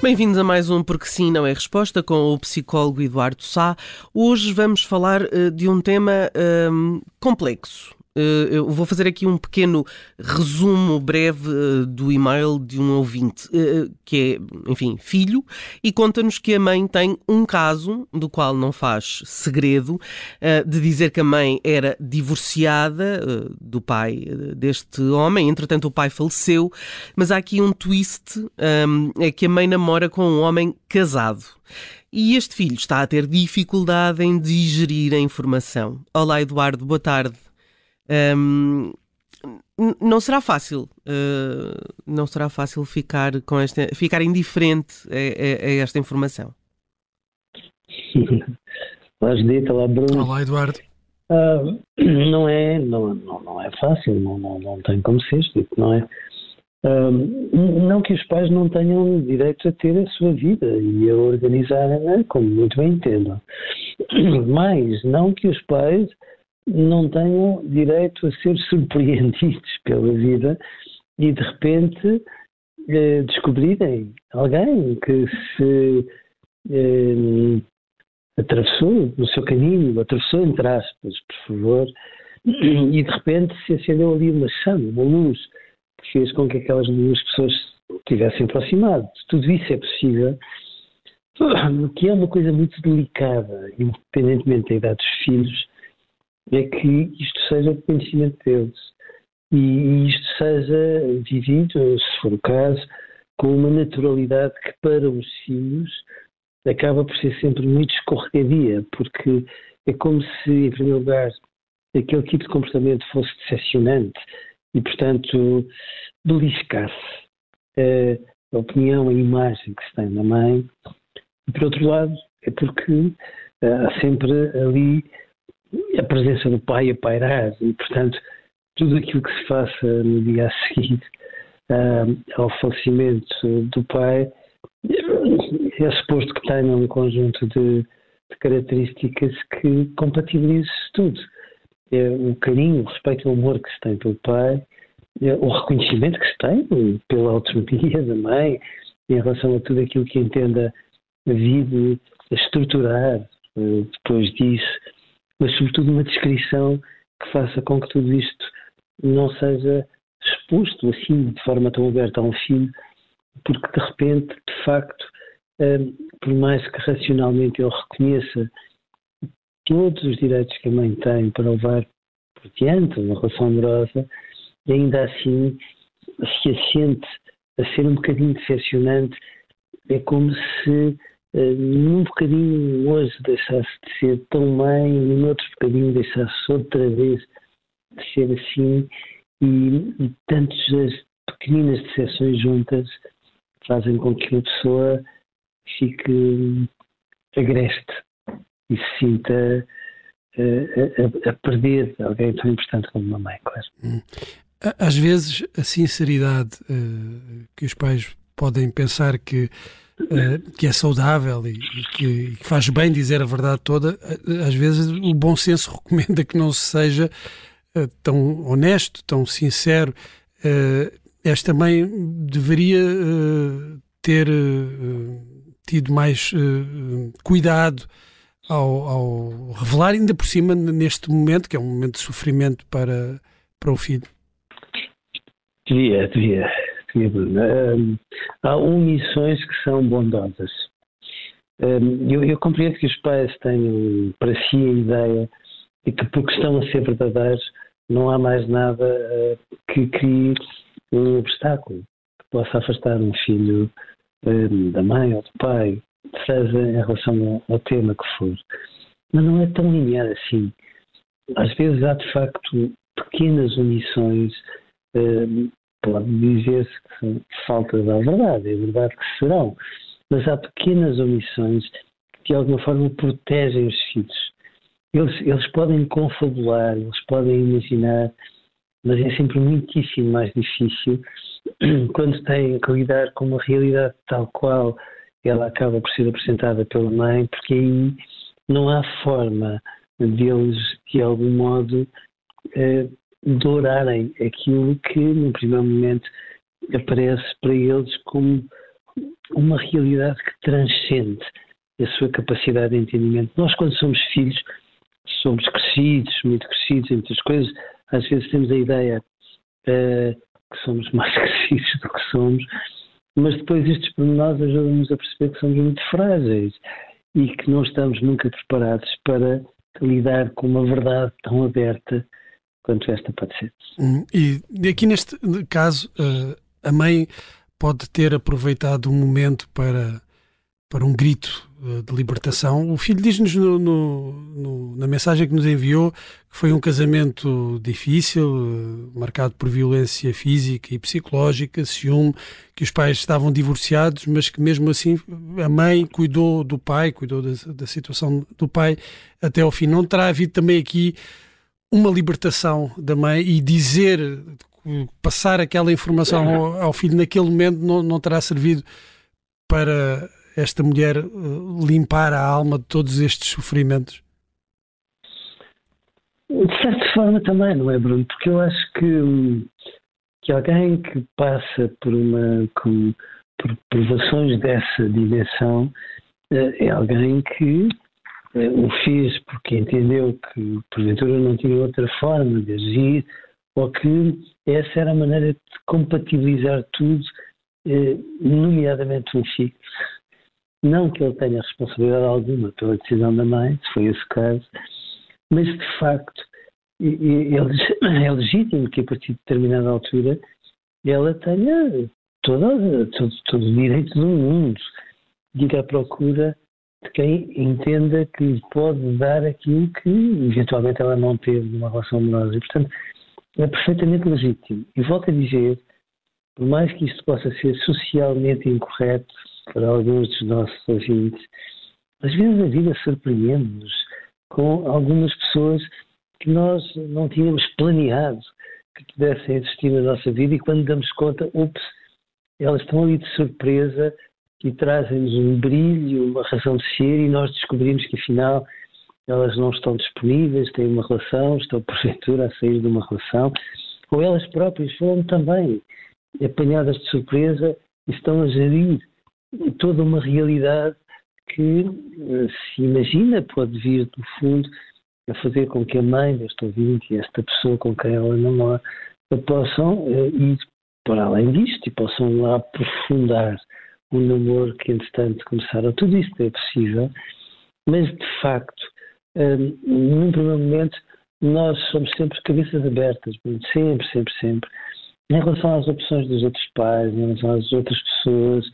Bem-vindos a mais um Porque Sim Não é Resposta com o psicólogo Eduardo Sá. Hoje vamos falar uh, de um tema uh, complexo. Uh, eu vou fazer aqui um pequeno resumo breve uh, do e-mail de um ouvinte, uh, que é, enfim, filho, e conta-nos que a mãe tem um caso, do qual não faz segredo, de dizer que a mãe era divorciada do pai deste homem, entretanto o pai faleceu, mas há aqui um twist, um, é que a mãe namora com um homem casado. E este filho está a ter dificuldade em digerir a informação. Olá, Eduardo, boa tarde. Um, não será fácil, uh, não será fácil ficar com esta, ficar indiferente a, a, a esta informação. Olá, Judita, olá, Bruno. Olá, Eduardo. Uh, não é, não, não, não é fácil, não, não, não tem como ser, não é? Uh, não que os pais não tenham direito a ter a sua vida e a organizar como muito bem entendam, mas não que os pais não tenham direito a ser surpreendidos pela vida e de repente eh, descobrirem alguém que se eh, atravessou no seu caminho, atravessou entre aspas, por favor, e de repente se acendeu ali uma chama, uma luz, que fez com que aquelas duas pessoas tivessem aproximado. Tudo isso é possível, que é uma coisa muito delicada, independentemente da idade dos filhos, é que isto seja conhecimento deles e isto seja vivido, se for o caso, com uma naturalidade que para os filhos acaba por ser sempre muito escorregadia, porque é como se, em primeiro lugar, aquele tipo de comportamento fosse decepcionante e, portanto, beliscasse a opinião, a imagem que se tem na mãe. E, por outro lado, é porque há sempre ali a presença do pai a pairar e, portanto, tudo aquilo que se faça no dia a seguir uh, ao falecimento do pai é suposto que tenha um conjunto de, de características que compatibilize tudo. É o carinho, o respeito e o amor que se tem pelo pai, é o reconhecimento que se tem pela autonomia da mãe em relação a tudo aquilo que entenda a estruturar uh, depois disso mas sobretudo uma descrição que faça com que tudo isto não seja exposto assim de forma tão aberta a um filho, porque de repente, de facto, hum, por mais que racionalmente eu reconheça todos os direitos que a mãe tem para levar por diante uma relação amorosa, ainda assim se assente a ser um bocadinho decepcionante, é como se num bocadinho hoje deixasse de ser tão mãe e num outro bocadinho deixasse outra vez de ser assim e, e tantas pequeninas decepções juntas fazem com que a pessoa fique agreste e se sinta uh, a, a, perder alguém tão importante como uma mãe, claro. Hum. Às vezes a sinceridade uh, que os pais podem pensar que uh, que é saudável e, e, que, e, que, faz bem dizer a verdade toda, eh, às vezes o bom senso recomenda que não se seja uh, tão honesto, tão sincero. Esta mãe deveria ter tido mais cuidado ao, ao, revelar, ainda por cima, neste momento, que é um momento de sofrimento para, para o filho. Devia, devia. Um, há omissões que são bondosas. Eu, eu, compreendo que os pais tenham para si a ideia de que, porque estão a ser verdadeiros, não há mais nada uh, que crie um obstáculo que possa afastar um filho da mãe ou do pai, seja em relação ao, tema que for. Mas não é tão linear assim. Às vezes há de facto pequenas omissões, pode dizer-se que faltas da verdade, é verdade que serão, mas há pequenas omissões que de alguma forma protegem os filhos. Eles, eles podem confabular, eles podem imaginar, mas é sempre muitíssimo mais difícil quando têm que lidar com uma realidade tal qual ela acaba por ser apresentada pela mãe, porque aí não há forma deles, de algum modo, eh, dourarem aquilo que, no primeiro momento, aparece para eles como uma realidade que transcende a sua capacidade de entendimento. Nós, quando somos filhos, somos crescidos, muito crescidos em muitas coisas, às vezes temos a ideia uh, que somos mais crescidos do que somos, mas depois estes pormenores ajudam-nos a perceber que somos muito frágeis e que não estamos nunca preparados para lidar com uma verdade tão aberta quanto esta pode ser. Hum, e aqui neste caso, eh, a mãe pode ter aproveitado um momento para, para um grito eh, de libertação. O filho diz-nos na mensagem que nos enviou que foi um casamento difícil, eh, marcado por violência física e psicológica, ciúme, que os pais estavam divorciados, mas que mesmo assim a mãe cuidou do pai, cuidou da, da situação do pai até ao fim. Não terá havido também aqui uma libertação da mãe e dizer, passar aquela informação ao, ao filho naquele momento não, não terá servido para esta mulher eh, limpar a alma de todos estes sofrimentos? De certa forma também, não é, Bruno? Porque eu acho que, que alguém que passa por uma com, por provações dessa dimensão eh, é alguém que o fez porque entendeu que porventura não tinha outra forma de agir ou que essa era a maneira de compatibilizar tudo, nomeadamente um filho. Não que ele tenha responsabilidade alguma pela decisão da mãe, se foi esse caso, mas de facto é legítimo que a partir de determinada altura ela tenha todo, todo, todo o direito do mundo de ir à procura de quem entenda que pode dar aquilo que eventualmente ela não teve numa relação amorosa. E, portanto, é perfeitamente legítimo. E volto a dizer, por mais que isto possa ser socialmente incorreto, para alguns dos nossos ouvintes. Às vezes a vida surpreende-nos com algumas pessoas que nós não tínhamos planeado que pudessem existir na nossa vida e quando damos conta, ups, elas estão ali de surpresa e trazem-nos um brilho, uma razão de ser e nós descobrimos que afinal elas não estão disponíveis, têm uma relação, estão porventura a sair de uma relação, ou elas próprias foram também apanhadas de surpresa e estão a gerir toda uma realidade que eh, se imagina pode vir do fundo a fazer com que a mãe deste ouvinte e esta pessoa com quem ela namora possam uh, ir para além disto e possam lá aprofundar o namoro que entretanto começaram. Tudo isto é possível, mas de facto, um, eh, num primeiro momento, nós somos sempre cabeças abertas, sempre, sempre, sempre, em relação às opções dos outros pais, em relação às outras pessoas,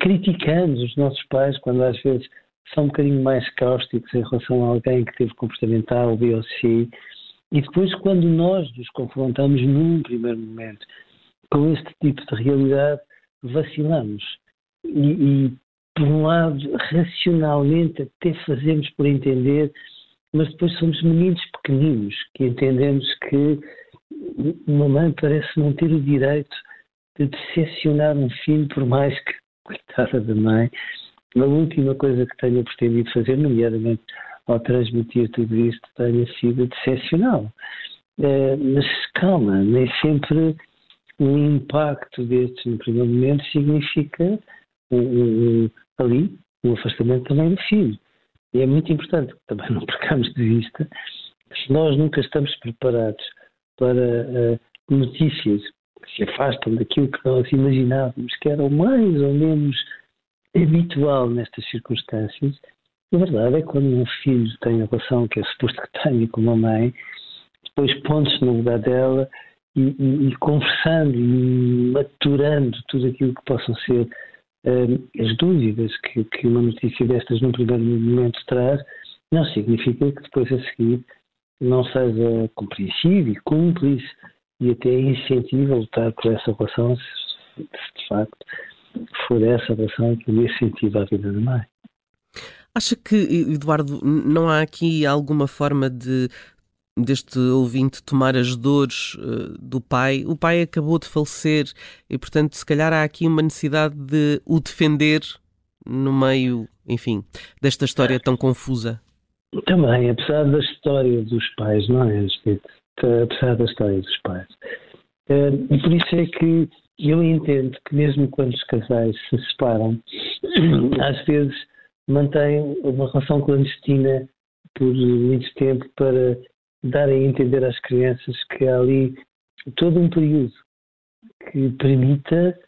criticamos os nossos pais quando às vezes são um bocadinho mais cáusticos em relação a alguém que teve comportamental B ou C. E depois, quando nós nos confrontamos num primeiro momento com este tipo de realidade, vacilamos. E, e por um lado, racionalmente até fazemos por entender, mas depois somos meninos pequeninos que entendemos que uma mãe parece não ter o direito de decepcionar um filho, por mais que coitada da mãe, a última coisa que tenha pretendido fazer, nomeadamente ao transmitir tudo isto, tenha sido decepcional. É, mas calma, nem sempre um impacto destes momento significa um, um, ali um afastamento também do filho. E é muito importante que também não percamos de vista que se nós nunca estamos preparados para uh, notícias se afastam daquilo que nós imaginávamos que era o mais ou menos habitual nestas circunstâncias. A verdade é que quando um filho tem a relação que é suposto que tenha com uma mãe, depois pondo-se no lugar dela e, e, conversando e maturando tudo aquilo que possam ser uh, as dúvidas que, que uma notícia destas num primeiro momento traz, não significa que depois a seguir não seja compreensivo e cúmplice e até incentiva a lutar por essa relação, se de facto for essa relação que incentiva a vida da mãe. Acha que, Eduardo, não há aqui alguma forma de deste ouvinte tomar as dores uh, do pai? O pai acabou de falecer e, portanto, se calhar há aqui uma necessidade de o defender no meio, enfim, desta história tão confusa. Também, apesar da história dos pais, não é, Apesar da história dos pais. Uh, e por isso é que eu entendo que mesmo quando os casais se separam, às vezes mantêm uma relação clandestina por muito tempo para dar a entender às crianças que há ali todo um período que permita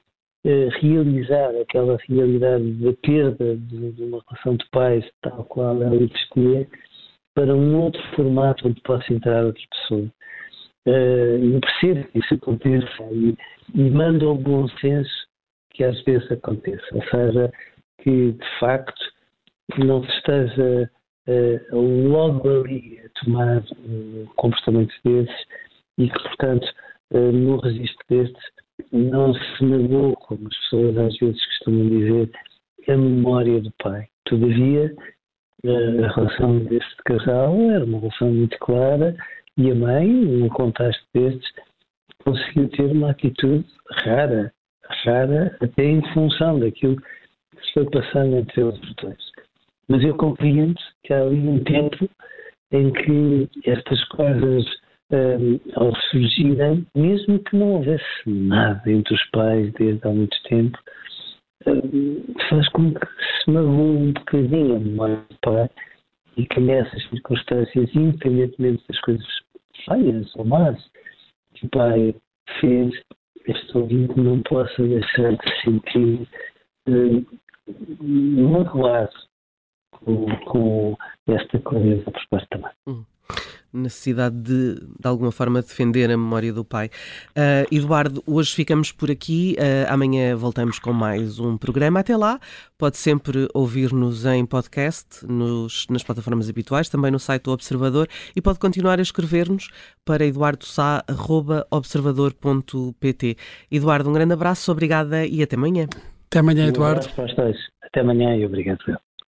uh, realizar aquela realidade da perda de, uma relação de pais tal qual ela escolher para um outro formato onde possa entrar outra pessoa. Eu percebo que isso aconteça e, e manda o bom senso que às vezes aconteça. Ou seja, que de facto não se esteja logo ali a tomar um comportamento desses e que, portanto, uh, no registro destes não se negou, como as pessoas às vezes costumam dizer, a memória do pai. Todavia, a relação deste casal era uma relação muito clara e a mãe, num contexto destes, conseguiu ter uma atitude rara, rara até em função daquilo que se foi passando entre eles dois. Mas eu compreendo que há ali um tempo em que estas coisas, um, ao surgirem, mesmo que não houvesse nada entre os pais desde há muito tempo, um, faz com que se magoe um bocadinho a memória do pai e que nessas circunstâncias, independentemente das coisas feias ou más que o pai fez, este ouvinte não possa deixar de se sentir um, magoado com, com esta da mãe. Hum. Necessidade de, de alguma forma, defender a memória do pai. Uh, Eduardo, hoje ficamos por aqui. Uh, amanhã voltamos com mais um programa. Até lá, pode sempre ouvir-nos em podcast, nos, nas plataformas habituais, também no site do Observador e pode continuar a escrever-nos para eduardosá.observador.pt. Eduardo, um grande abraço, obrigada e até amanhã. Até amanhã, Eduardo. Um até amanhã e obrigado.